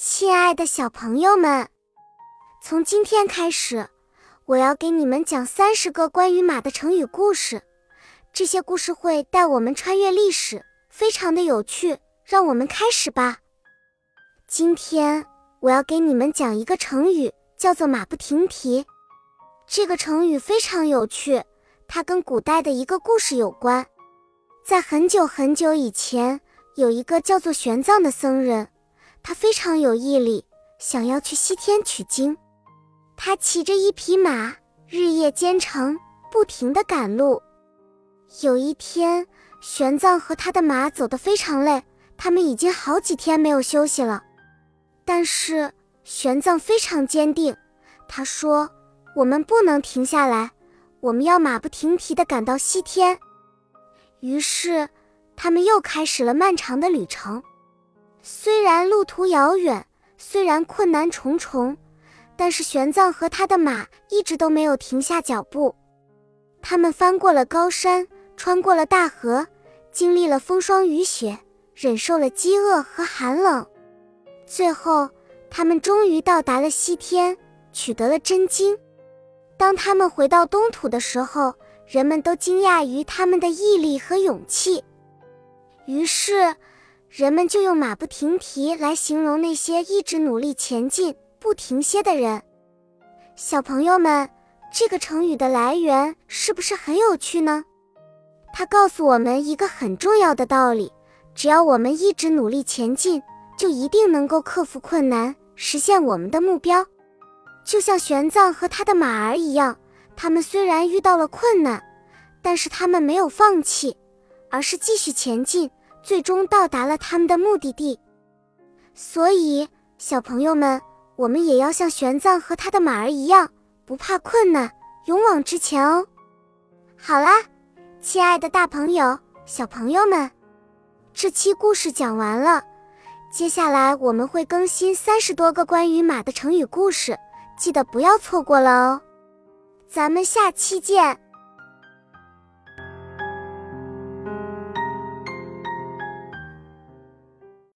亲爱的小朋友们，从今天开始，我要给你们讲三十个关于马的成语故事。这些故事会带我们穿越历史，非常的有趣。让我们开始吧。今天我要给你们讲一个成语，叫做“马不停蹄”。这个成语非常有趣，它跟古代的一个故事有关。在很久很久以前，有一个叫做玄奘的僧人。他非常有毅力，想要去西天取经。他骑着一匹马，日夜兼程，不停地赶路。有一天，玄奘和他的马走得非常累，他们已经好几天没有休息了。但是玄奘非常坚定，他说：“我们不能停下来，我们要马不停蹄地赶到西天。”于是，他们又开始了漫长的旅程。虽然路途遥远，虽然困难重重，但是玄奘和他的马一直都没有停下脚步。他们翻过了高山，穿过了大河，经历了风霜雨雪，忍受了饥饿和寒冷，最后他们终于到达了西天，取得了真经。当他们回到东土的时候，人们都惊讶于他们的毅力和勇气。于是。人们就用“马不停蹄”来形容那些一直努力前进、不停歇的人。小朋友们，这个成语的来源是不是很有趣呢？它告诉我们一个很重要的道理：只要我们一直努力前进，就一定能够克服困难，实现我们的目标。就像玄奘和他的马儿一样，他们虽然遇到了困难，但是他们没有放弃，而是继续前进。最终到达了他们的目的地，所以小朋友们，我们也要像玄奘和他的马儿一样，不怕困难，勇往直前哦。好啦，亲爱的大朋友、小朋友们，这期故事讲完了，接下来我们会更新三十多个关于马的成语故事，记得不要错过了哦。咱们下期见。